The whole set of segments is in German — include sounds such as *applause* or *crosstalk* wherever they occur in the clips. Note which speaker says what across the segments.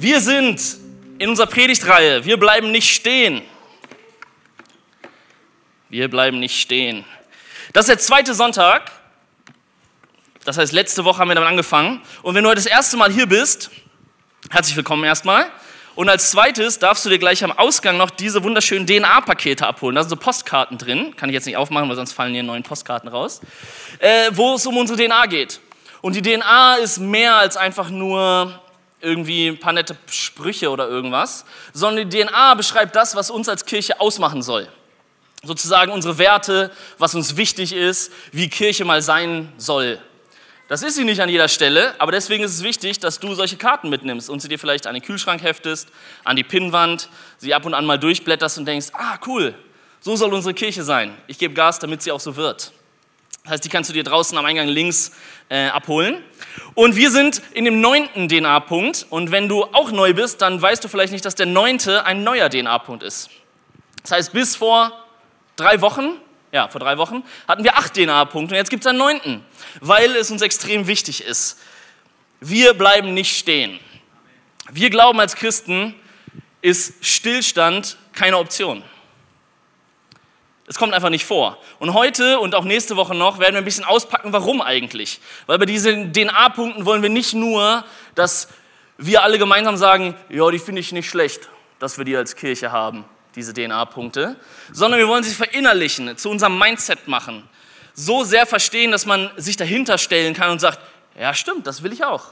Speaker 1: Wir sind in unserer Predigtreihe, wir bleiben nicht stehen. Wir bleiben nicht stehen. Das ist der zweite Sonntag. Das heißt, letzte Woche haben wir damit angefangen. Und wenn du heute das erste Mal hier bist, herzlich willkommen erstmal. Und als zweites darfst du dir gleich am Ausgang noch diese wunderschönen DNA-Pakete abholen. Da sind so Postkarten drin. Kann ich jetzt nicht aufmachen, weil sonst fallen hier neuen Postkarten raus. Äh, wo es um unsere DNA geht. Und die DNA ist mehr als einfach nur irgendwie ein paar nette Sprüche oder irgendwas, sondern die DNA beschreibt das, was uns als Kirche ausmachen soll. Sozusagen unsere Werte, was uns wichtig ist, wie Kirche mal sein soll. Das ist sie nicht an jeder Stelle, aber deswegen ist es wichtig, dass du solche Karten mitnimmst und sie dir vielleicht an den Kühlschrank heftest, an die Pinnwand, sie ab und an mal durchblätterst und denkst, ah cool, so soll unsere Kirche sein. Ich gebe Gas, damit sie auch so wird. Das heißt, die kannst du dir draußen am Eingang links äh, abholen. Und wir sind in dem neunten DNA-Punkt. Und wenn du auch neu bist, dann weißt du vielleicht nicht, dass der neunte ein neuer DNA-Punkt ist. Das heißt, bis vor drei Wochen, ja, vor drei Wochen, hatten wir acht DNA-Punkte und jetzt gibt es einen neunten, weil es uns extrem wichtig ist. Wir bleiben nicht stehen. Wir glauben als Christen, ist Stillstand keine Option. Es kommt einfach nicht vor. Und heute und auch nächste Woche noch werden wir ein bisschen auspacken, warum eigentlich. Weil bei diesen DNA-Punkten wollen wir nicht nur, dass wir alle gemeinsam sagen, ja, die finde ich nicht schlecht, dass wir die als Kirche haben, diese DNA-Punkte, sondern wir wollen sie verinnerlichen, zu unserem Mindset machen. So sehr verstehen, dass man sich dahinter stellen kann und sagt, ja stimmt, das will ich auch.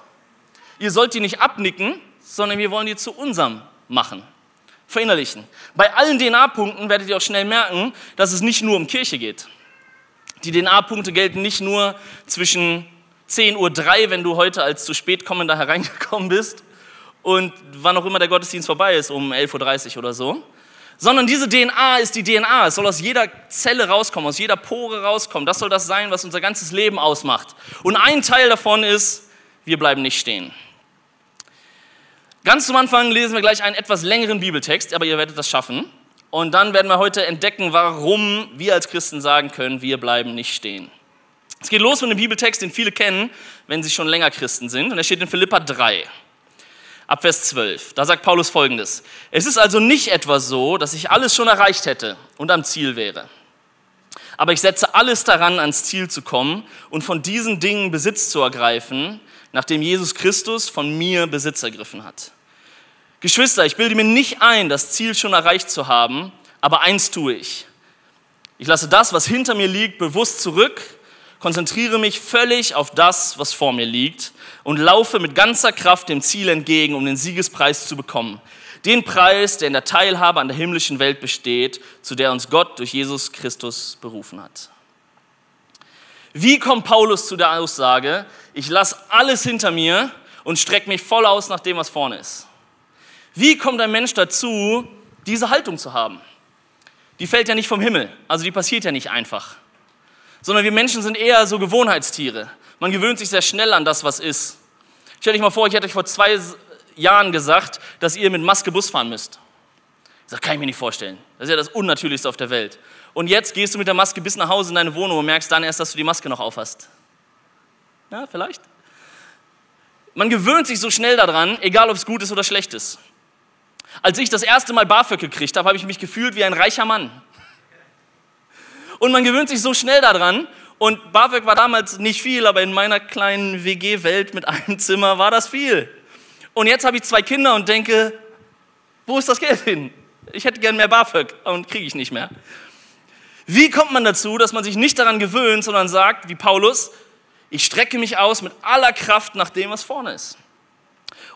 Speaker 1: Ihr sollt die nicht abnicken, sondern wir wollen die zu unserem machen verinnerlichen. Bei allen DNA-Punkten werdet ihr auch schnell merken, dass es nicht nur um Kirche geht. Die DNA-Punkte gelten nicht nur zwischen 10.03 Uhr, wenn du heute als zu spät kommender *laughs* hereingekommen bist, und wann auch immer der Gottesdienst vorbei ist, um 11.30 Uhr oder so, sondern diese DNA ist die DNA. Es soll aus jeder Zelle rauskommen, aus jeder Pore rauskommen. Das soll das sein, was unser ganzes Leben ausmacht. Und ein Teil davon ist, wir bleiben nicht stehen. Ganz zum Anfang lesen wir gleich einen etwas längeren Bibeltext, aber ihr werdet das schaffen. Und dann werden wir heute entdecken, warum wir als Christen sagen können, wir bleiben nicht stehen. Es geht los mit einem Bibeltext, den viele kennen, wenn sie schon länger Christen sind. Und er steht in Philippa 3, ab Vers 12. Da sagt Paulus folgendes. Es ist also nicht etwa so, dass ich alles schon erreicht hätte und am Ziel wäre. Aber ich setze alles daran, ans Ziel zu kommen und von diesen Dingen Besitz zu ergreifen, nachdem Jesus Christus von mir Besitz ergriffen hat. Geschwister, ich bilde mir nicht ein, das Ziel schon erreicht zu haben, aber eins tue ich. Ich lasse das, was hinter mir liegt, bewusst zurück, konzentriere mich völlig auf das, was vor mir liegt und laufe mit ganzer Kraft dem Ziel entgegen, um den Siegespreis zu bekommen. Den Preis, der in der Teilhabe an der himmlischen Welt besteht, zu der uns Gott durch Jesus Christus berufen hat. Wie kommt Paulus zu der Aussage, ich lasse alles hinter mir und strecke mich voll aus nach dem, was vorne ist? Wie kommt ein Mensch dazu, diese Haltung zu haben? Die fällt ja nicht vom Himmel, also die passiert ja nicht einfach. Sondern wir Menschen sind eher so Gewohnheitstiere. Man gewöhnt sich sehr schnell an das, was ist. Stell dich mal vor, ich hätte euch vor zwei Jahren gesagt, dass ihr mit Maske Bus fahren müsst. Das kann ich mir nicht vorstellen. Das ist ja das Unnatürlichste auf der Welt. Und jetzt gehst du mit der Maske bis nach Hause in deine Wohnung und merkst dann erst, dass du die Maske noch aufhast. Ja, vielleicht. Man gewöhnt sich so schnell daran, egal ob es gut ist oder schlecht ist. Als ich das erste Mal BAföG gekriegt habe, habe ich mich gefühlt wie ein reicher Mann. Und man gewöhnt sich so schnell daran. Und BAföG war damals nicht viel, aber in meiner kleinen WG-Welt mit einem Zimmer war das viel. Und jetzt habe ich zwei Kinder und denke, wo ist das Geld hin? Ich hätte gern mehr BAföG und kriege ich nicht mehr. Wie kommt man dazu, dass man sich nicht daran gewöhnt, sondern sagt, wie Paulus, ich strecke mich aus mit aller Kraft nach dem, was vorne ist?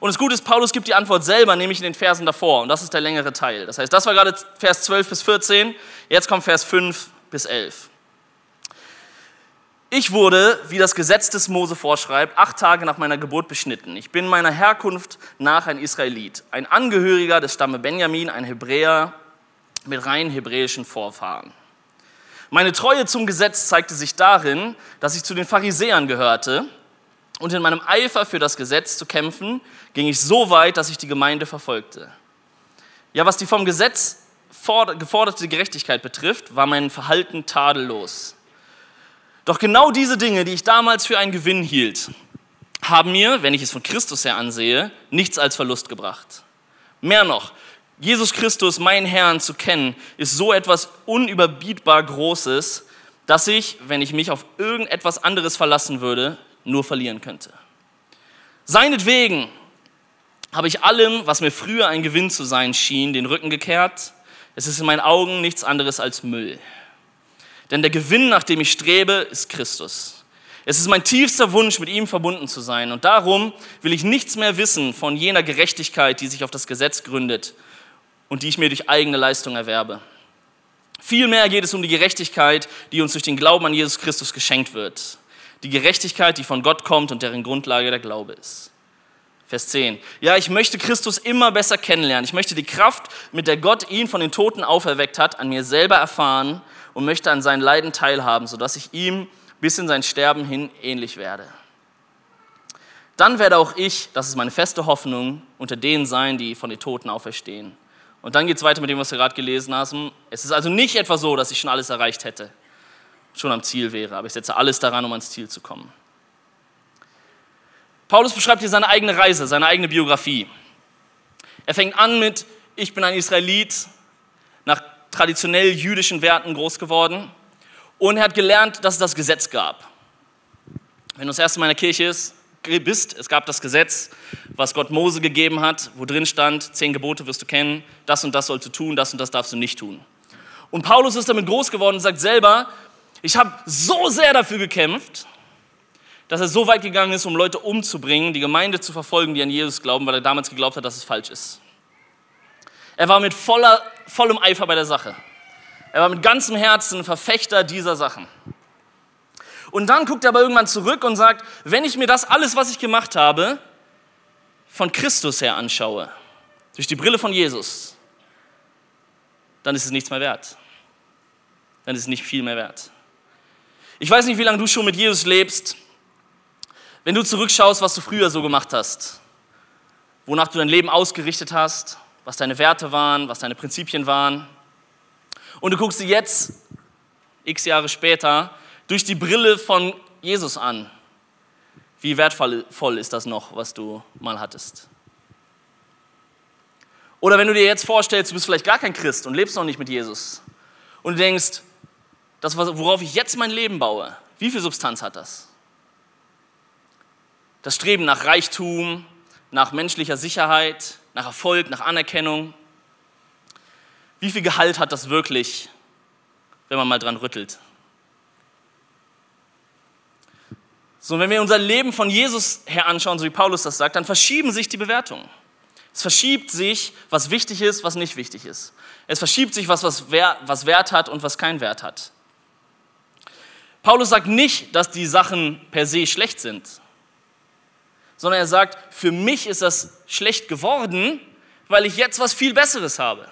Speaker 1: Und das Gute ist, Paulus gibt die Antwort selber, nämlich in den Versen davor. Und das ist der längere Teil. Das heißt, das war gerade Vers 12 bis 14. Jetzt kommt Vers 5 bis 11. Ich wurde, wie das Gesetz des Mose vorschreibt, acht Tage nach meiner Geburt beschnitten. Ich bin meiner Herkunft nach ein Israelit, ein Angehöriger des Stamme Benjamin, ein Hebräer mit rein hebräischen Vorfahren. Meine Treue zum Gesetz zeigte sich darin, dass ich zu den Pharisäern gehörte und in meinem Eifer für das Gesetz zu kämpfen, ging ich so weit, dass ich die Gemeinde verfolgte. Ja, was die vom Gesetz geforderte Gerechtigkeit betrifft, war mein Verhalten tadellos. Doch genau diese Dinge, die ich damals für einen Gewinn hielt, haben mir, wenn ich es von Christus her ansehe, nichts als Verlust gebracht. Mehr noch, Jesus Christus, meinen Herrn, zu kennen, ist so etwas unüberbietbar Großes, dass ich, wenn ich mich auf irgendetwas anderes verlassen würde, nur verlieren könnte. Seinetwegen habe ich allem, was mir früher ein Gewinn zu sein schien, den Rücken gekehrt. Es ist in meinen Augen nichts anderes als Müll. Denn der Gewinn, nach dem ich strebe, ist Christus. Es ist mein tiefster Wunsch, mit ihm verbunden zu sein. Und darum will ich nichts mehr wissen von jener Gerechtigkeit, die sich auf das Gesetz gründet und die ich mir durch eigene Leistung erwerbe. Vielmehr geht es um die Gerechtigkeit, die uns durch den Glauben an Jesus Christus geschenkt wird. Die Gerechtigkeit, die von Gott kommt und deren Grundlage der Glaube ist. Vers 10. Ja, ich möchte Christus immer besser kennenlernen. Ich möchte die Kraft, mit der Gott ihn von den Toten auferweckt hat, an mir selber erfahren und möchte an seinen Leiden teilhaben, sodass ich ihm bis in sein Sterben hin ähnlich werde. Dann werde auch ich, das ist meine feste Hoffnung, unter denen sein, die von den Toten auferstehen. Und dann geht es weiter mit dem, was wir gerade gelesen haben. Es ist also nicht etwa so, dass ich schon alles erreicht hätte, schon am Ziel wäre, aber ich setze alles daran, um ans Ziel zu kommen. Paulus beschreibt hier seine eigene Reise, seine eigene Biografie. Er fängt an mit, ich bin ein Israelit, nach traditionell jüdischen Werten groß geworden und er hat gelernt, dass es das Gesetz gab. Wenn du das erste Mal in der Kirche ist, bist, es gab das Gesetz, was Gott Mose gegeben hat, wo drin stand, zehn Gebote wirst du kennen, das und das sollst du tun, das und das darfst du nicht tun. Und Paulus ist damit groß geworden und sagt selber, ich habe so sehr dafür gekämpft, dass er so weit gegangen ist, um Leute umzubringen, die Gemeinde zu verfolgen, die an Jesus glauben, weil er damals geglaubt hat, dass es falsch ist. Er war mit voller, vollem Eifer bei der Sache. Er war mit ganzem Herzen Verfechter dieser Sachen. Und dann guckt er aber irgendwann zurück und sagt, wenn ich mir das alles, was ich gemacht habe, von Christus her anschaue, durch die Brille von Jesus, dann ist es nichts mehr wert. Dann ist es nicht viel mehr wert. Ich weiß nicht, wie lange du schon mit Jesus lebst. Wenn du zurückschaust, was du früher so gemacht hast, wonach du dein Leben ausgerichtet hast, was deine Werte waren, was deine Prinzipien waren, und du guckst dir jetzt, x Jahre später, durch die Brille von Jesus an. Wie wertvoll ist das noch, was du mal hattest? Oder wenn du dir jetzt vorstellst, du bist vielleicht gar kein Christ und lebst noch nicht mit Jesus und du denkst, das, worauf ich jetzt mein Leben baue, wie viel Substanz hat das? Das Streben nach Reichtum, nach menschlicher Sicherheit, nach Erfolg, nach Anerkennung. Wie viel Gehalt hat das wirklich, wenn man mal dran rüttelt? So, wenn wir unser Leben von Jesus her anschauen, so wie Paulus das sagt, dann verschieben sich die Bewertungen. Es verschiebt sich, was wichtig ist, was nicht wichtig ist. Es verschiebt sich, was, was, was Wert hat und was keinen Wert hat. Paulus sagt nicht, dass die Sachen per se schlecht sind, sondern er sagt, für mich ist das schlecht geworden, weil ich jetzt was viel Besseres habe.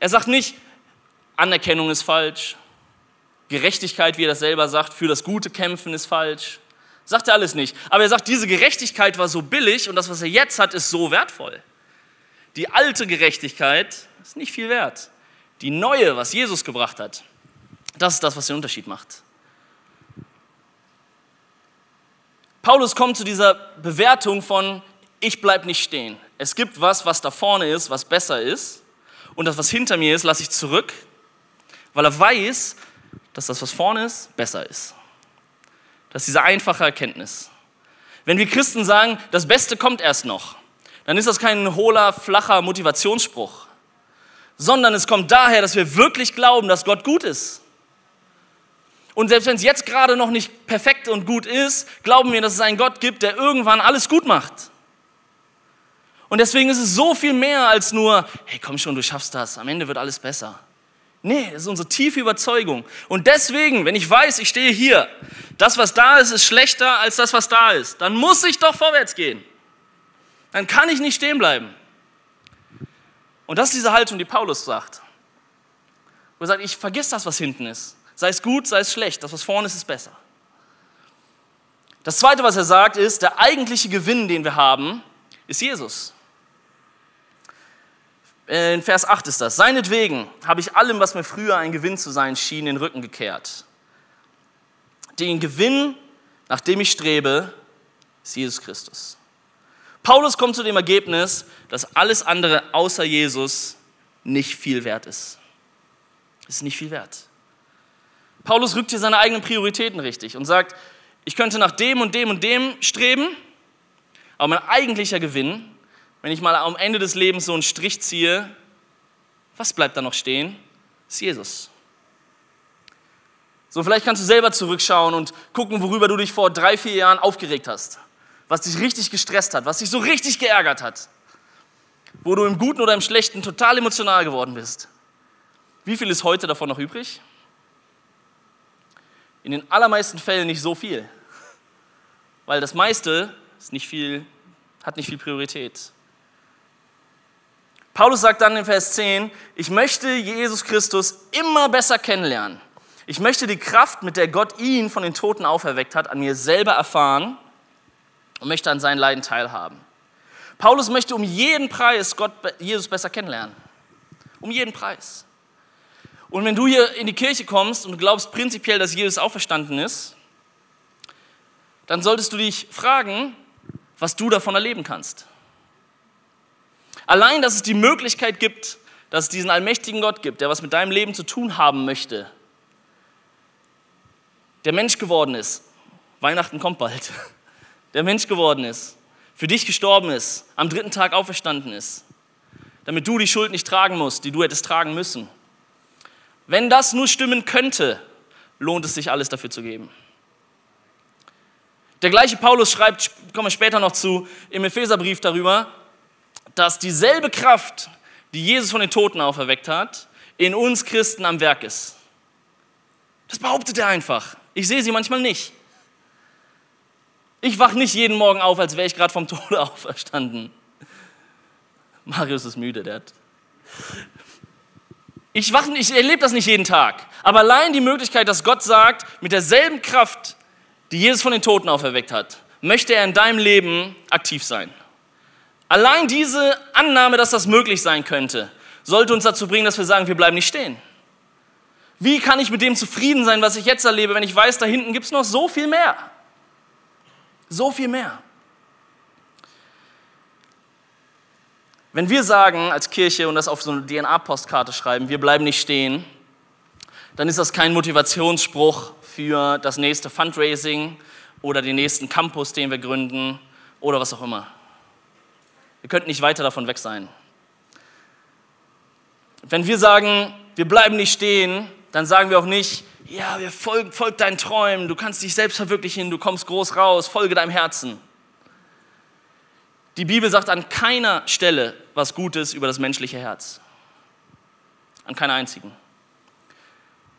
Speaker 1: Er sagt nicht, Anerkennung ist falsch, Gerechtigkeit, wie er das selber sagt, für das Gute kämpfen ist falsch. Sagt er alles nicht. Aber er sagt, diese Gerechtigkeit war so billig und das, was er jetzt hat, ist so wertvoll. Die alte Gerechtigkeit ist nicht viel wert. Die neue, was Jesus gebracht hat, das ist das, was den Unterschied macht. Paulus kommt zu dieser Bewertung von, ich bleibe nicht stehen. Es gibt was, was da vorne ist, was besser ist. Und das, was hinter mir ist, lasse ich zurück, weil er weiß, dass das, was vorne ist, besser ist. Das ist diese einfache Erkenntnis. Wenn wir Christen sagen, das Beste kommt erst noch, dann ist das kein hohler, flacher Motivationsspruch, sondern es kommt daher, dass wir wirklich glauben, dass Gott gut ist. Und selbst wenn es jetzt gerade noch nicht perfekt und gut ist, glauben wir, dass es einen Gott gibt, der irgendwann alles gut macht. Und deswegen ist es so viel mehr als nur, hey, komm schon, du schaffst das, am Ende wird alles besser. Nee, das ist unsere tiefe Überzeugung. Und deswegen, wenn ich weiß, ich stehe hier, das, was da ist, ist schlechter als das, was da ist, dann muss ich doch vorwärts gehen. Dann kann ich nicht stehen bleiben. Und das ist diese Haltung, die Paulus sagt. Wo er sagt, ich vergiss das, was hinten ist. Sei es gut, sei es schlecht. Das, was vorne ist, ist besser. Das Zweite, was er sagt, ist, der eigentliche Gewinn, den wir haben, ist Jesus. Äh, in Vers 8 ist das. Seinetwegen habe ich allem, was mir früher ein Gewinn zu sein schien, den Rücken gekehrt. Den Gewinn, nach dem ich strebe, ist Jesus Christus. Paulus kommt zu dem Ergebnis, dass alles andere außer Jesus nicht viel wert ist. Ist nicht viel wert. Paulus rückt hier seine eigenen Prioritäten richtig und sagt, ich könnte nach dem und dem und dem streben, aber mein eigentlicher Gewinn, wenn ich mal am Ende des Lebens so einen Strich ziehe, was bleibt da noch stehen? Ist Jesus. So, vielleicht kannst du selber zurückschauen und gucken, worüber du dich vor drei, vier Jahren aufgeregt hast. Was dich richtig gestresst hat, was dich so richtig geärgert hat. Wo du im Guten oder im Schlechten total emotional geworden bist. Wie viel ist heute davon noch übrig? In den allermeisten Fällen nicht so viel. Weil das meiste ist nicht viel, hat nicht viel Priorität. Paulus sagt dann in Vers 10, ich möchte Jesus Christus immer besser kennenlernen. Ich möchte die Kraft, mit der Gott ihn von den Toten auferweckt hat, an mir selber erfahren und möchte an seinen Leiden teilhaben. Paulus möchte um jeden Preis Gott, Jesus besser kennenlernen. Um jeden Preis. Und wenn du hier in die Kirche kommst und du glaubst prinzipiell, dass Jesus auferstanden ist, dann solltest du dich fragen, was du davon erleben kannst. Allein, dass es die Möglichkeit gibt, dass es diesen allmächtigen Gott gibt, der was mit deinem Leben zu tun haben möchte, der Mensch geworden ist, Weihnachten kommt bald, *laughs* der Mensch geworden ist, für dich gestorben ist, am dritten Tag auferstanden ist, damit du die Schuld nicht tragen musst, die du hättest tragen müssen. Wenn das nur stimmen könnte, lohnt es sich alles dafür zu geben. Der gleiche Paulus schreibt, kommen wir später noch zu, im Epheserbrief darüber, dass dieselbe Kraft, die Jesus von den Toten auferweckt hat, in uns Christen am Werk ist. Das behauptet er einfach. Ich sehe sie manchmal nicht. Ich wache nicht jeden Morgen auf, als wäre ich gerade vom *laughs* Tode auferstanden. Marius ist müde, der hat. Ich, ich erlebe das nicht jeden Tag. Aber allein die Möglichkeit, dass Gott sagt, mit derselben Kraft, die Jesus von den Toten auferweckt hat, möchte er in deinem Leben aktiv sein. Allein diese Annahme, dass das möglich sein könnte, sollte uns dazu bringen, dass wir sagen, wir bleiben nicht stehen. Wie kann ich mit dem zufrieden sein, was ich jetzt erlebe, wenn ich weiß, da hinten gibt es noch so viel mehr? So viel mehr. Wenn wir sagen als Kirche und das auf so eine DNA-Postkarte schreiben, wir bleiben nicht stehen, dann ist das kein Motivationsspruch für das nächste Fundraising oder den nächsten Campus, den wir gründen oder was auch immer. Wir könnten nicht weiter davon weg sein. Wenn wir sagen, wir bleiben nicht stehen, dann sagen wir auch nicht, ja, wir folgen, folg deinen Träumen, du kannst dich selbst verwirklichen, du kommst groß raus, folge deinem Herzen. Die Bibel sagt an keiner Stelle was Gutes über das menschliche Herz. An keiner einzigen.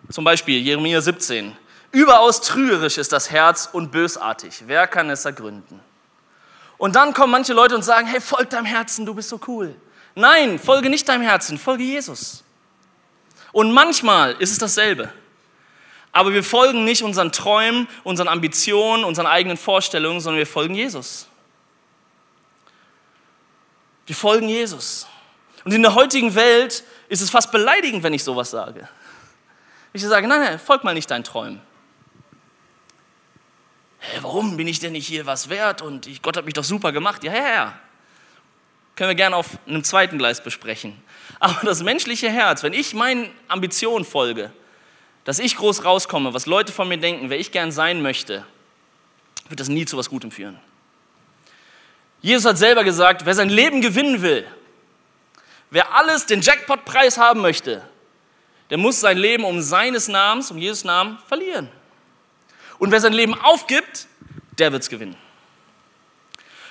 Speaker 1: Zum Beispiel Jeremia 17. Überaus trügerisch ist das Herz und bösartig. Wer kann es ergründen? Und dann kommen manche Leute und sagen, hey, folg deinem Herzen, du bist so cool. Nein, folge nicht deinem Herzen, folge Jesus. Und manchmal ist es dasselbe. Aber wir folgen nicht unseren Träumen, unseren Ambitionen, unseren eigenen Vorstellungen, sondern wir folgen Jesus. Wir folgen Jesus. Und in der heutigen Welt ist es fast beleidigend, wenn ich sowas sage. Ich sage, nein, nein, folg mal nicht deinen Träumen. Hey, warum bin ich denn nicht hier was wert? Und ich, Gott hat mich doch super gemacht. Ja, ja, ja. Können wir gerne auf einem zweiten Gleis besprechen. Aber das menschliche Herz, wenn ich meinen Ambitionen folge, dass ich groß rauskomme, was Leute von mir denken, wer ich gern sein möchte, wird das nie zu was Gutem führen. Jesus hat selber gesagt, wer sein Leben gewinnen will, wer alles den Jackpot-Preis haben möchte, der muss sein Leben um seines Namens, um Jesus Namen verlieren. Und wer sein Leben aufgibt, der wird es gewinnen.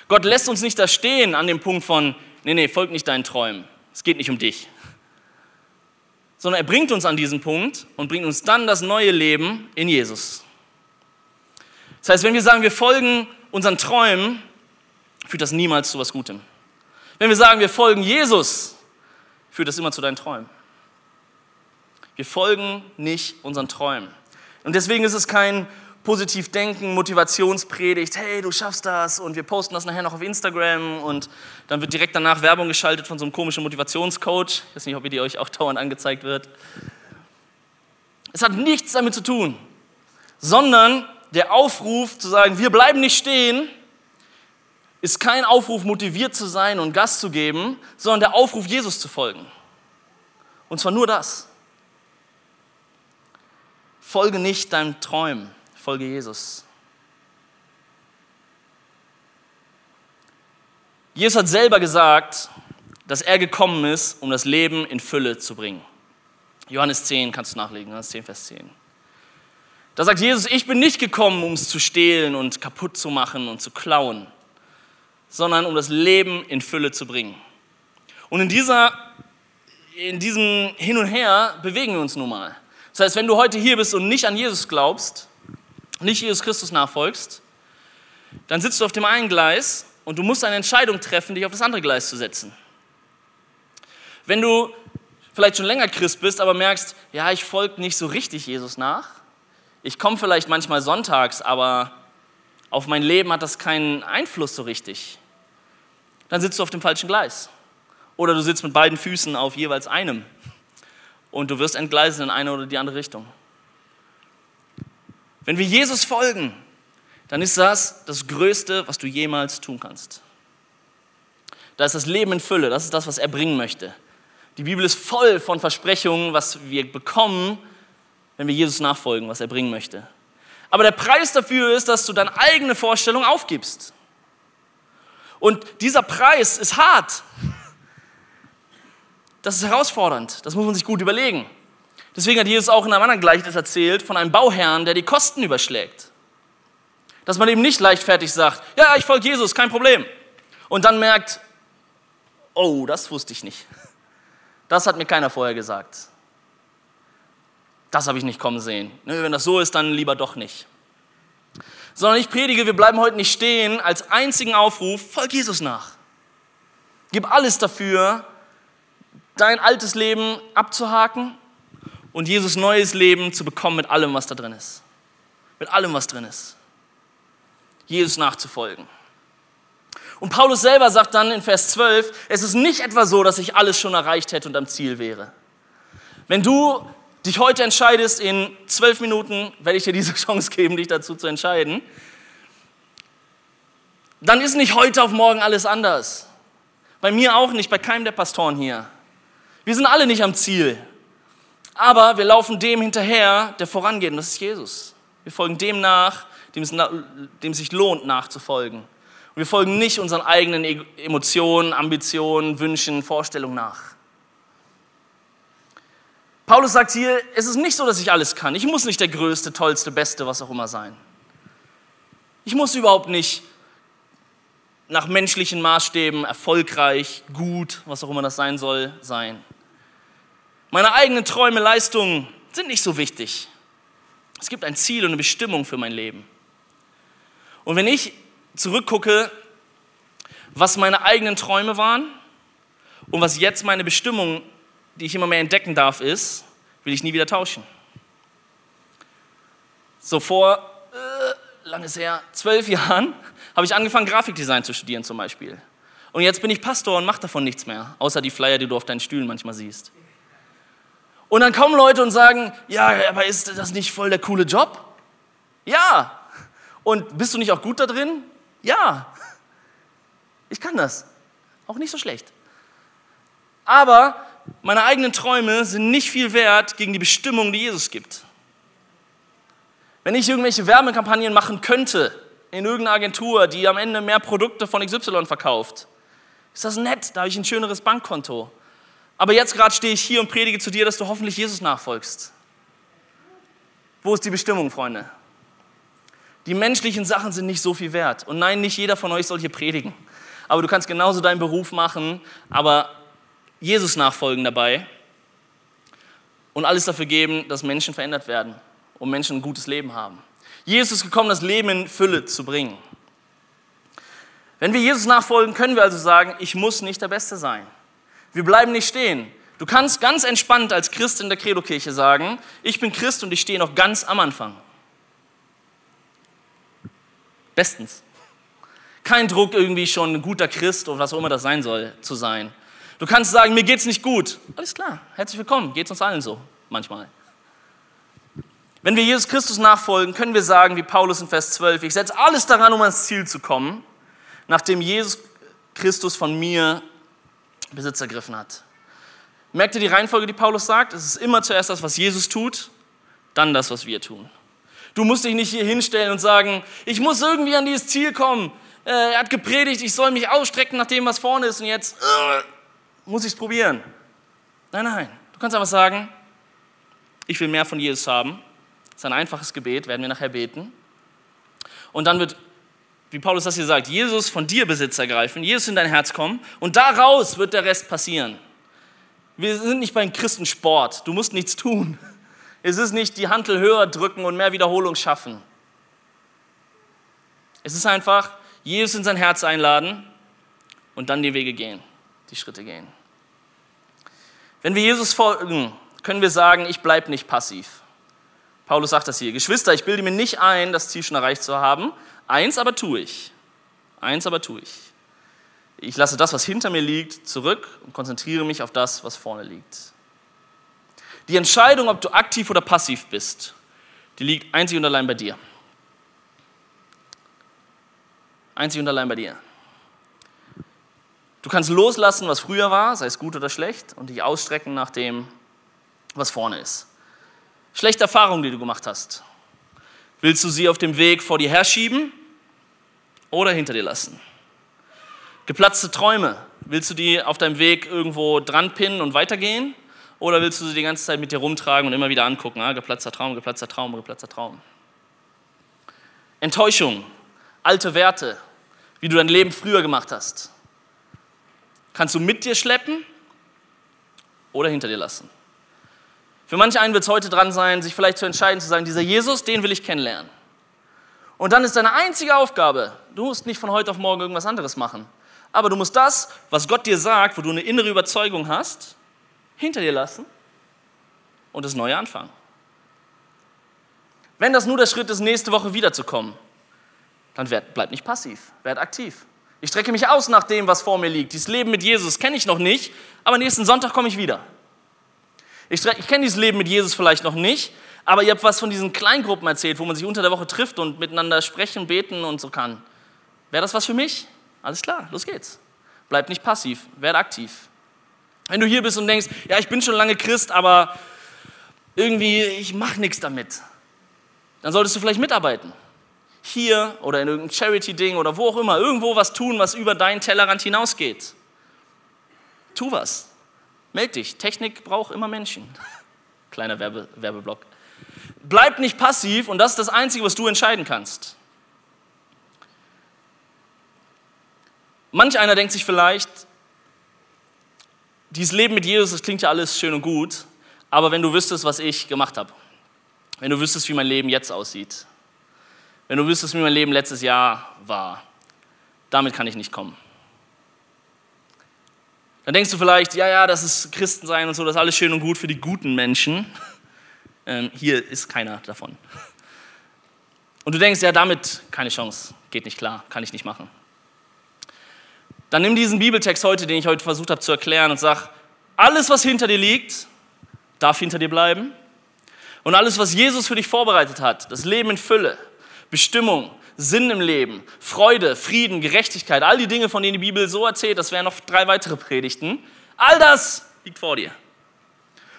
Speaker 1: Gott lässt uns nicht da stehen an dem Punkt von, nee, nee, folg nicht deinen Träumen. Es geht nicht um dich. Sondern er bringt uns an diesen Punkt und bringt uns dann das neue Leben in Jesus. Das heißt, wenn wir sagen, wir folgen unseren Träumen, führt das niemals zu was Gutem. Wenn wir sagen, wir folgen Jesus, führt das immer zu deinen Träumen. Wir folgen nicht unseren Träumen. Und deswegen ist es kein positiv denken, Motivationspredigt, hey, du schaffst das und wir posten das nachher noch auf Instagram und dann wird direkt danach Werbung geschaltet von so einem komischen Motivationscoach. Ich weiß nicht, ob ihr die euch auch dauernd angezeigt wird. Es hat nichts damit zu tun, sondern der Aufruf zu sagen, wir bleiben nicht stehen, ist kein Aufruf, motiviert zu sein und Gas zu geben, sondern der Aufruf, Jesus zu folgen. Und zwar nur das. Folge nicht deinem Träumen, folge Jesus. Jesus hat selber gesagt, dass er gekommen ist, um das Leben in Fülle zu bringen. Johannes 10 kannst du nachlegen, Johannes 10, Vers 10. Da sagt Jesus, ich bin nicht gekommen, um es zu stehlen und kaputt zu machen und zu klauen, sondern um das Leben in Fülle zu bringen. Und in, dieser, in diesem Hin und Her bewegen wir uns nun mal. Das heißt, wenn du heute hier bist und nicht an Jesus glaubst, nicht Jesus Christus nachfolgst, dann sitzt du auf dem einen Gleis und du musst eine Entscheidung treffen, dich auf das andere Gleis zu setzen. Wenn du vielleicht schon länger Christ bist, aber merkst, ja, ich folge nicht so richtig Jesus nach, ich komme vielleicht manchmal sonntags, aber auf mein Leben hat das keinen Einfluss so richtig. Dann sitzt du auf dem falschen Gleis. Oder du sitzt mit beiden Füßen auf jeweils einem und du wirst entgleisen in eine oder die andere Richtung. Wenn wir Jesus folgen, dann ist das das Größte, was du jemals tun kannst. Da ist das Leben in Fülle, das ist das, was er bringen möchte. Die Bibel ist voll von Versprechungen, was wir bekommen, wenn wir Jesus nachfolgen, was er bringen möchte. Aber der Preis dafür ist, dass du deine eigene Vorstellung aufgibst. Und dieser Preis ist hart. Das ist herausfordernd. Das muss man sich gut überlegen. Deswegen hat Jesus auch in einem anderen Gleichnis erzählt von einem Bauherrn, der die Kosten überschlägt. Dass man eben nicht leichtfertig sagt, ja, ich folge Jesus, kein Problem. Und dann merkt, oh, das wusste ich nicht. Das hat mir keiner vorher gesagt. Das habe ich nicht kommen sehen. Wenn das so ist, dann lieber doch nicht. Sondern ich predige, wir bleiben heute nicht stehen als einzigen Aufruf, folg Jesus nach. Gib alles dafür, dein altes Leben abzuhaken und Jesus neues Leben zu bekommen mit allem, was da drin ist. Mit allem, was drin ist. Jesus nachzufolgen. Und Paulus selber sagt dann in Vers 12, es ist nicht etwa so, dass ich alles schon erreicht hätte und am Ziel wäre. Wenn du dich heute entscheidest, in zwölf Minuten werde ich dir diese *laughs* Chance geben, dich dazu zu entscheiden, dann ist nicht heute auf morgen alles anders. Bei mir auch nicht, bei keinem der Pastoren hier. Wir sind alle nicht am Ziel. Aber wir laufen dem hinterher, der vorangeht, und das ist Jesus. Wir folgen dem nach, dem es, dem sich lohnt nachzufolgen. Und wir folgen nicht unseren eigenen e-, Emotionen, Ambitionen, Wünschen, Vorstellungen nach. Paulus sagt hier, es ist nicht so, dass ich alles kann. Ich muss nicht der Größte, Tollste, Beste, was auch immer sein. Ich muss überhaupt nicht nach menschlichen Maßstäben erfolgreich, gut, was auch immer das sein soll, sein. Meine eigenen Träume, Leistungen sind nicht so wichtig. Es gibt ein Ziel und eine Bestimmung für mein Leben. Und wenn ich zurückgucke, was meine eigenen Träume waren und was jetzt meine Bestimmung die ich immer mehr entdecken darf, ist, will ich nie wieder tauschen. So vor, äh, langes her, zwölf Jahren *laughs* habe ich angefangen, Grafikdesign zu studieren zum Beispiel. Und jetzt bin ich Pastor und mache davon nichts mehr, außer die Flyer, die du auf deinen Stühlen manchmal siehst. Und dann kommen Leute und sagen, ja, aber ist das nicht voll der coole Job? Ja. Und bist du nicht auch gut da drin? Ja. Ich kann das. Auch nicht so schlecht. Aber meine eigenen Träume sind nicht viel wert gegen die Bestimmung, die Jesus gibt. Wenn ich irgendwelche Werbekampagnen machen könnte in irgendeiner Agentur, die am Ende mehr Produkte von XY verkauft, ist das nett, da habe ich ein schöneres Bankkonto. Aber jetzt gerade stehe ich hier und predige zu dir, dass du hoffentlich Jesus nachfolgst. Wo ist die Bestimmung, Freunde? Die menschlichen Sachen sind nicht so viel wert. Und nein, nicht jeder von euch soll hier predigen. Aber du kannst genauso deinen Beruf machen, aber Jesus nachfolgen dabei und alles dafür geben, dass Menschen verändert werden und Menschen ein gutes Leben haben. Jesus ist gekommen, das Leben in Fülle zu bringen. Wenn wir Jesus nachfolgen, können wir also sagen, ich muss nicht der Beste sein. Wir bleiben nicht stehen. Du kannst ganz entspannt als Christ in der Credo-Kirche sagen, ich bin Christ und ich stehe noch ganz am Anfang. Bestens. Kein Druck, irgendwie schon ein guter Christ oder was auch immer das sein soll, zu sein. Du kannst sagen, mir geht's nicht gut. Alles klar, herzlich willkommen, geht's uns allen so manchmal. Wenn wir Jesus Christus nachfolgen, können wir sagen, wie Paulus in Vers 12, ich setze alles daran, um ans Ziel zu kommen, nachdem Jesus Christus von mir Besitz ergriffen hat. Merkt ihr die Reihenfolge, die Paulus sagt? Es ist immer zuerst das, was Jesus tut, dann das, was wir tun. Du musst dich nicht hier hinstellen und sagen, ich muss irgendwie an dieses Ziel kommen. Äh, er hat gepredigt, ich soll mich ausstrecken nach dem, was vorne ist und jetzt äh, muss ich es probieren. Nein, nein. Du kannst einfach sagen, ich will mehr von Jesus haben. Das ist ein einfaches Gebet, werden wir nachher beten. Und dann wird, wie Paulus das hier sagt, Jesus von dir Besitz ergreifen, Jesus in dein Herz kommen und daraus wird der Rest passieren. Wir sind nicht beim Christensport. Du musst nichts tun. Es ist nicht die Hantel höher drücken und mehr Wiederholung schaffen. Es ist einfach Jesus in sein Herz einladen und dann die Wege gehen, die Schritte gehen. Wenn wir Jesus folgen, können wir sagen, ich bleibe nicht passiv. Paulus sagt das hier. Geschwister, ich bilde mir nicht ein, das Ziel schon erreicht zu haben. Eins aber tue ich. Eins aber tue ich. Ich lasse das, was hinter mir liegt, zurück und konzentriere mich auf das, was vorne liegt. Die Entscheidung, ob du aktiv oder passiv bist, die liegt einzig und allein bei dir. Einzig und allein bei dir. Du kannst loslassen, was früher war, sei es gut oder schlecht, und dich ausstrecken nach dem, was vorne ist. Schlechte Erfahrungen, die du gemacht hast. Willst du sie auf dem Weg vor dir herschieben oder hinter dir lassen? Geplatzte Träume, willst du die auf deinem Weg irgendwo dran pinnen und weitergehen? Oder willst du sie die ganze Zeit mit dir rumtragen und immer wieder angucken? Ah, geplatzter Traum, geplatzter Traum, geplatzter Traum. Enttäuschung, alte Werte, wie du dein Leben früher gemacht hast. Kannst du mit dir schleppen oder hinter dir lassen? Für manche einen wird es heute dran sein, sich vielleicht zu entscheiden, zu sagen, dieser Jesus, den will ich kennenlernen. Und dann ist deine einzige Aufgabe, du musst nicht von heute auf morgen irgendwas anderes machen. Aber du musst das, was Gott dir sagt, wo du eine innere Überzeugung hast, hinter dir lassen und das Neue anfangen. Wenn das nur der Schritt ist, nächste Woche wiederzukommen, dann werd, bleib nicht passiv, werd aktiv. Ich strecke mich aus nach dem, was vor mir liegt. Dieses Leben mit Jesus kenne ich noch nicht, aber nächsten Sonntag komme ich wieder. Ich, ich kenne dieses Leben mit Jesus vielleicht noch nicht, aber ihr habt was von diesen Kleingruppen erzählt, wo man sich unter der Woche trifft und miteinander sprechen, beten und so kann. Wäre das was für mich? Alles klar, los geht's. Bleib nicht passiv, werd aktiv. Wenn du hier bist und denkst, ja, ich bin schon lange Christ, aber irgendwie, ich mache nichts damit, dann solltest du vielleicht mitarbeiten. Hier oder in irgendeinem Charity-Ding oder wo auch immer, irgendwo was tun, was über deinen Tellerrand hinausgeht. Tu was. Meld dich. Technik braucht immer Menschen. *laughs* Kleiner Werbe, Werbeblock. Bleib nicht passiv und das ist das Einzige, was du entscheiden kannst. Manch einer denkt sich vielleicht, dieses Leben mit Jesus, das klingt ja alles schön und gut, aber wenn du wüsstest, was ich gemacht habe, wenn du wüsstest, wie mein Leben jetzt aussieht, wenn du wüsstest, wie mein Leben letztes Jahr war, damit kann ich nicht kommen. Dann denkst du vielleicht, ja, ja, das ist Christensein und so, das ist alles schön und gut für die guten Menschen. *laughs* Ähm, hier ist keiner davon. Und du denkst, ja, damit keine Chance, geht nicht klar, kann ich nicht machen. Dann nimm diesen Bibeltext heute, den ich heute versucht habe zu erklären, und sag, alles, was hinter dir liegt, darf hinter dir bleiben. Und alles, was Jesus für dich vorbereitet hat, das Leben in Fülle, Bestimmung, Sinn im Leben, Freude, Frieden, Gerechtigkeit, all die Dinge, von denen die Bibel so erzählt, das wären noch drei weitere Predigten. All das liegt vor dir.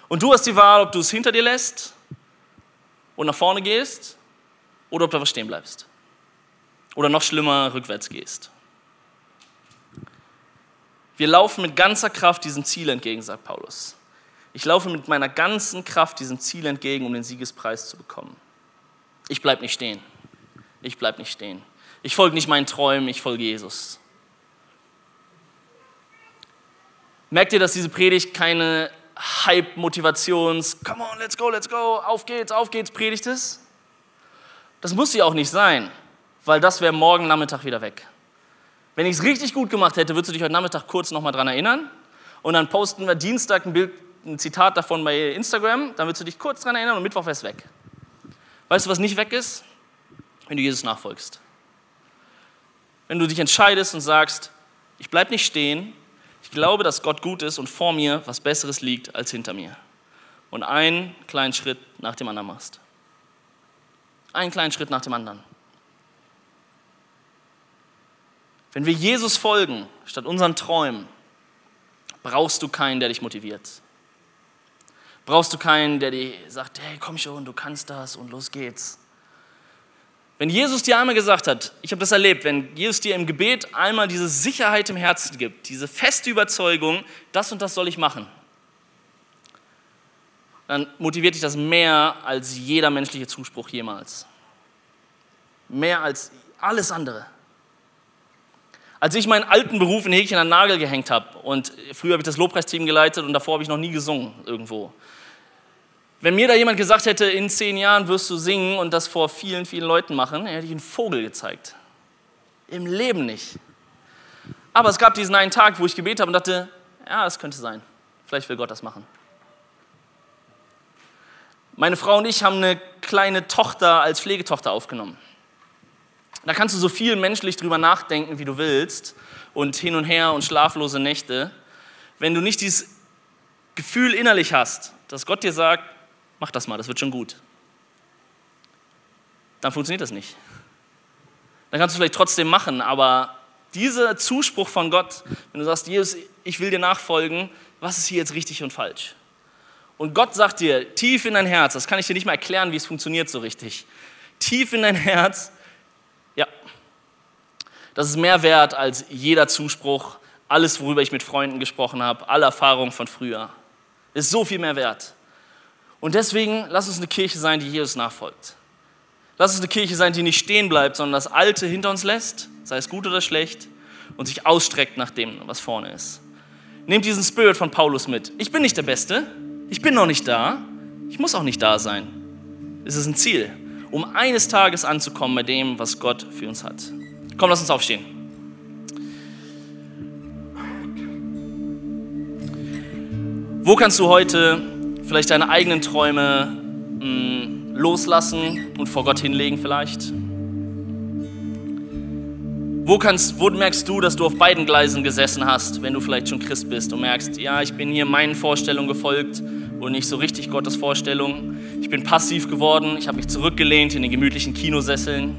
Speaker 1: Und du hast die Wahl, ob du es hinter dir lässt und nach vorne gehst oder ob du einfach stehen bleibst. Oder noch schlimmer, rückwärts gehst. Wir laufen mit ganzer Kraft diesem Ziel entgegen, sagt Paulus. Ich laufe mit meiner ganzen Kraft diesem Ziel entgegen, um den Siegespreis zu bekommen. Ich bleibe nicht stehen. Ich bleibe nicht stehen. Ich folge nicht meinen Träumen, ich folge Jesus. Merkt ihr, dass diese Predigt keine Hype-Motivations, come on, let's go, let's go, auf geht's, auf geht's Predigt ist? Das muss sie auch nicht sein, weil das wäre morgen Nachmittag wieder weg. Wenn ich es richtig gut gemacht hätte, würdest du dich heute Nachmittag kurz nochmal dran erinnern. Und dann posten wir Dienstag ein, Bild, ein Zitat davon bei Instagram. Dann würdest du dich kurz dran erinnern und Mittwoch wäre es weg. Weißt du, was nicht weg ist? Wenn du Jesus nachfolgst. Wenn du dich entscheidest und sagst, ich bleibe nicht stehen, ich glaube, dass Gott gut ist und vor mir was Besseres liegt als hinter mir. Und einen kleinen Schritt nach dem anderen machst. Einen kleinen Schritt nach dem anderen. Wenn wir Jesus folgen, statt unseren Träumen, brauchst du keinen, der dich motiviert. Brauchst du keinen, der dir sagt, hey, komm schon, du kannst das und los geht's. Wenn Jesus dir einmal gesagt hat, ich habe das erlebt, wenn Jesus dir im Gebet einmal diese Sicherheit im Herzen gibt, diese feste Überzeugung, das und das soll ich machen, dann motiviert dich das mehr als jeder menschliche Zuspruch jemals. Mehr als alles andere. Als ich meinen alten Beruf in Häkchen an den Nagel gehängt habe und früher habe ich das Lobpreisteam geleitet und davor habe ich noch nie gesungen irgendwo. Wenn mir da jemand gesagt hätte, in zehn Jahren wirst du singen und das vor vielen, vielen Leuten machen, hätte ich einen Vogel gezeigt. Im Leben nicht. Aber es gab diesen einen Tag, wo ich gebetet habe und dachte, ja, das könnte sein. Vielleicht will Gott das machen. Meine Frau und ich haben eine kleine Tochter als Pflegetochter aufgenommen. Da kannst du so viel menschlich drüber nachdenken, wie du willst, und hin und her und schlaflose Nächte. Wenn du nicht dieses Gefühl innerlich hast, dass Gott dir sagt, mach das mal, das wird schon gut, dann funktioniert das nicht. Dann kannst du vielleicht trotzdem machen, aber dieser Zuspruch von Gott, wenn du sagst, Jesus, ich will dir nachfolgen, was ist hier jetzt richtig und falsch? Und Gott sagt dir tief in dein Herz, das kann ich dir nicht mal erklären, wie es funktioniert so richtig, tief in dein Herz, ja, das ist mehr wert als jeder Zuspruch, alles, worüber ich mit Freunden gesprochen habe, alle Erfahrungen von früher. Ist so viel mehr wert. Und deswegen lass uns eine Kirche sein, die Jesus nachfolgt. Lass uns eine Kirche sein, die nicht stehen bleibt, sondern das Alte hinter uns lässt, sei es gut oder schlecht, und sich ausstreckt nach dem, was vorne ist. Nehmt diesen Spirit von Paulus mit. Ich bin nicht der Beste, ich bin noch nicht da, ich muss auch nicht da sein. Es ist ein Ziel, um eines Tages anzukommen bei dem, was Gott für uns hat. Komm, lass uns aufstehen. Wo kannst du heute vielleicht deine eigenen Träume mh, mm, loslassen und vor Gott hinlegen vielleicht? Wo, kannst, wo merkst du, dass du auf beiden Gleisen gesessen hast, wenn du vielleicht schon Christ bist und merkst, ja, ich bin hier meinen Vorstellungen gefolgt und nicht so richtig Gottes Vorstellungen. Ich bin passiv geworden, ich habe mich zurückgelehnt in den gemütlichen Kinosesseln.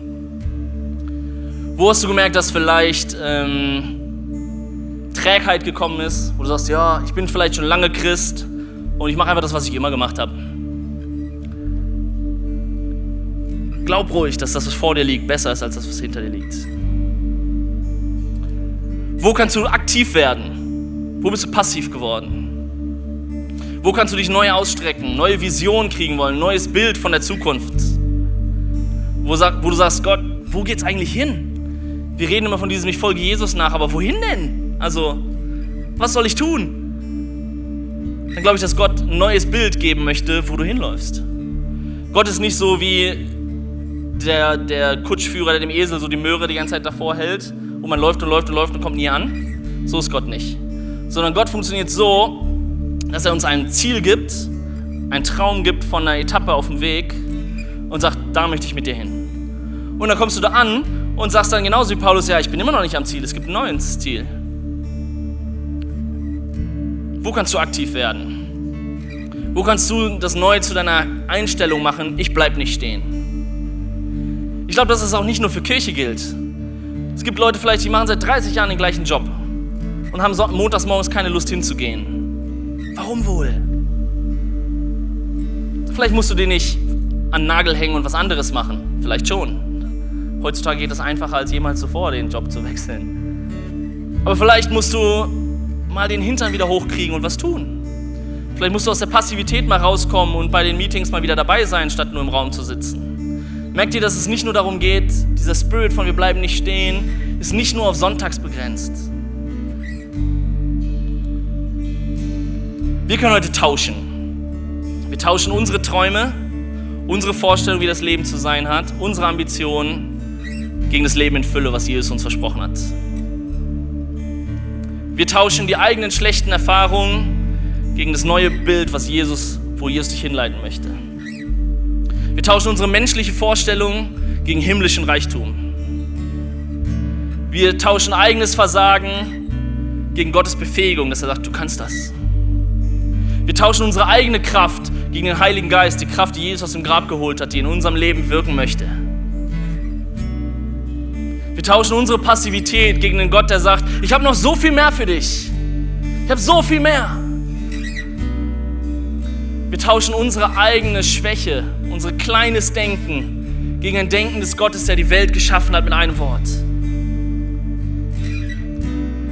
Speaker 1: Wo hast du gemerkt, dass vielleicht ähm, Trägheit gekommen ist, wo du sagst, ja, ich bin vielleicht schon lange Christ, und ich mache einfach das, was ich immer gemacht habe. Glaub ruhig, dass das, was vor dir liegt, besser ist als das, was hinter dir liegt. Wo kannst du aktiv werden? Wo bist du passiv geworden? Wo kannst du dich neu ausstrecken, neue Visionen kriegen wollen, neues Bild von der Zukunft? Wo, wo du sagst, Gott, wo geht's eigentlich hin? Wir reden immer von diesem, ich folge Jesus nach, aber wohin denn? Also, was soll ich tun? Dann glaube ich, dass Gott ein neues Bild geben möchte, wo du hinläufst. Gott ist nicht so wie der, der Kutschführer, der dem Esel so die Möhre die ganze Zeit davor hält und man läuft und läuft und läuft und kommt nie an. So ist Gott nicht. Sondern Gott funktioniert so, dass er uns ein Ziel gibt, einen Traum gibt von einer Etappe auf dem Weg und sagt, da möchte ich mit dir hin. Und dann kommst du da an und sagst dann genauso wie Paulus, ja, ich bin immer noch nicht am Ziel, es gibt ein neues Ziel. Wo kannst du aktiv werden? Wo kannst du das neu zu deiner Einstellung machen? Ich bleib nicht stehen. Ich glaube, dass es auch nicht nur für Kirche gilt. Es gibt Leute vielleicht, die machen seit 30 Jahren den gleichen Job und haben montags morgens keine Lust hinzugehen. Warum wohl? Vielleicht musst du den nicht an den Nagel hängen und was anderes machen. Vielleicht schon. Heutzutage geht es einfacher als jemals zuvor, den Job zu wechseln. Aber vielleicht musst du mal den Hintern wieder hochkriegen und was tun. Vielleicht musst du aus der Passivität mal rauskommen und bei den Meetings mal wieder dabei sein, statt nur im Raum zu sitzen. Merkt ihr, dass es nicht nur darum geht, dieser Spirit von wir bleiben nicht stehen, ist nicht nur auf Sonntags begrenzt. Wir können heute tauschen. Wir tauschen unsere Träume, unsere Vorstellung, wie das Leben zu sein hat, unsere Ambitionen gegen das Leben in Fülle, was Jesus uns versprochen hat. Wir tauschen die eigenen schlechten Erfahrungen gegen das neue Bild, was Jesus, wo Jesus dich hinleiten möchte. Wir tauschen unsere menschliche Vorstellung gegen himmlischen Reichtum. Wir tauschen eigenes Versagen gegen Gottes Befähigung, dass er sagt, du kannst das. Wir tauschen unsere eigene Kraft gegen den Heiligen Geist, die Kraft, die Jesus aus dem Grab geholt hat, die in unserem Leben wirken möchte. Wir tauschen unsere Passivität gegen den Gott, der sagt, ich habe noch so viel mehr für dich. Ich habe so viel mehr. Wir tauschen unsere eigene Schwäche, unser kleines Denken gegen ein Denken des Gottes, der die Welt geschaffen hat mit einem Wort.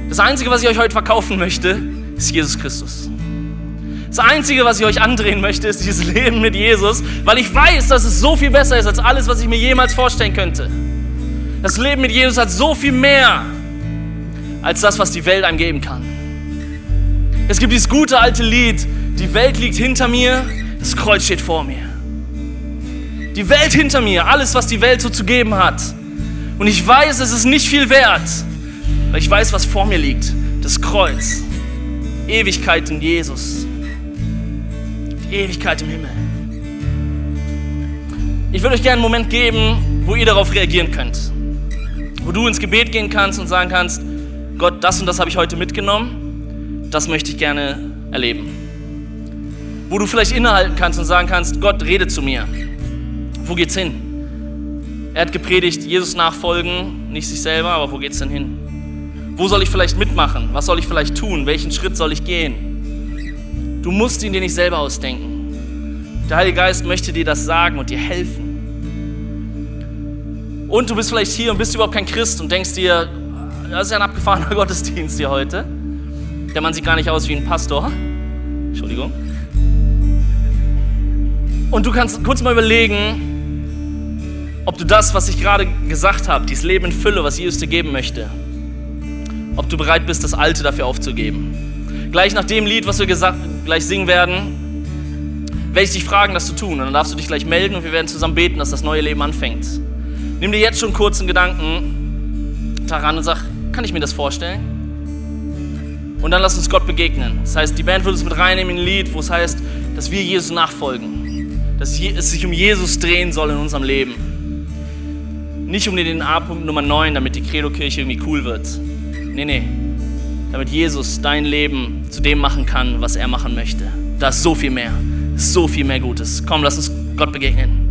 Speaker 1: Das Einzige, was ich euch heute verkaufen möchte, ist Jesus Christus. Das Einzige, was ich euch andrehen möchte, ist dieses *laughs* Leben mit Jesus, weil ich weiß, dass es so viel besser ist als alles, was ich mir jemals vorstellen könnte. Das Leben mit Jesus hat so viel mehr als das, was die Welt einem geben kann. Es gibt dieses gute alte Lied, die Welt liegt hinter mir, das Kreuz steht vor mir. Die Welt hinter mir, alles, was die Welt so zu geben hat. Und ich weiß, es ist nicht viel wert, weil ich weiß, was vor mir liegt. Das Kreuz. Ewigkeit in Jesus. Die Ewigkeit im Himmel. Ich würde euch gerne einen Moment geben, wo ihr darauf reagieren könnt. Wo du ins Gebet gehen kannst und sagen kannst, Gott, das und das habe ich heute mitgenommen, das möchte ich gerne erleben. Wo du vielleicht innehalten kannst und sagen kannst, Gott, rede zu mir. Wo geht's hin? Er hat gepredigt, Jesus nachfolgen, nicht sich selber, aber wo geht's denn hin? Wo soll ich vielleicht mitmachen? Was soll ich vielleicht tun? Welchen Schritt soll ich gehen? Du musst ihn dir nicht selber ausdenken. Der Heilige Geist möchte dir das sagen und dir helfen. Und du bist vielleicht hier und bist überhaupt kein Christ und denkst dir, das ist ja ein abgefahrener *laughs* Gottesdienst hier heute. Der Mann sieht gar nicht aus wie ein Pastor. Entschuldigung. Und du kannst kurz mal überlegen, ob du das, was ich gerade gesagt habe, dieses Leben in Fülle, was Jesus dir geben möchte, ob du bereit bist, das Alte dafür aufzugeben. Gleich nach dem Lied, was wir gesagt, gleich singen werden, werde ich dich fragen, das zu tun. Und dann darfst du dich gleich melden und wir werden zusammen beten, dass das neue Leben anfängt. Nimm dir jetzt schon kurz einen Gedanken daran und sag, kann ich mir das vorstellen? Und dann lass uns Gott begegnen. Das heißt, die Band wird uns mit reinnehmen in ein Lied, wo es heißt, dass wir Jesus nachfolgen. Dass es sich um Jesus drehen soll in unserem Leben. Nicht um den A-Punkt Nummer 9, damit die Credo-Kirche irgendwie cool wird. Nee, nee. Damit Jesus dein Leben zu dem machen kann, was er machen möchte. Da ist so viel mehr. So viel mehr Gutes. Komm, lass uns Gott begegnen.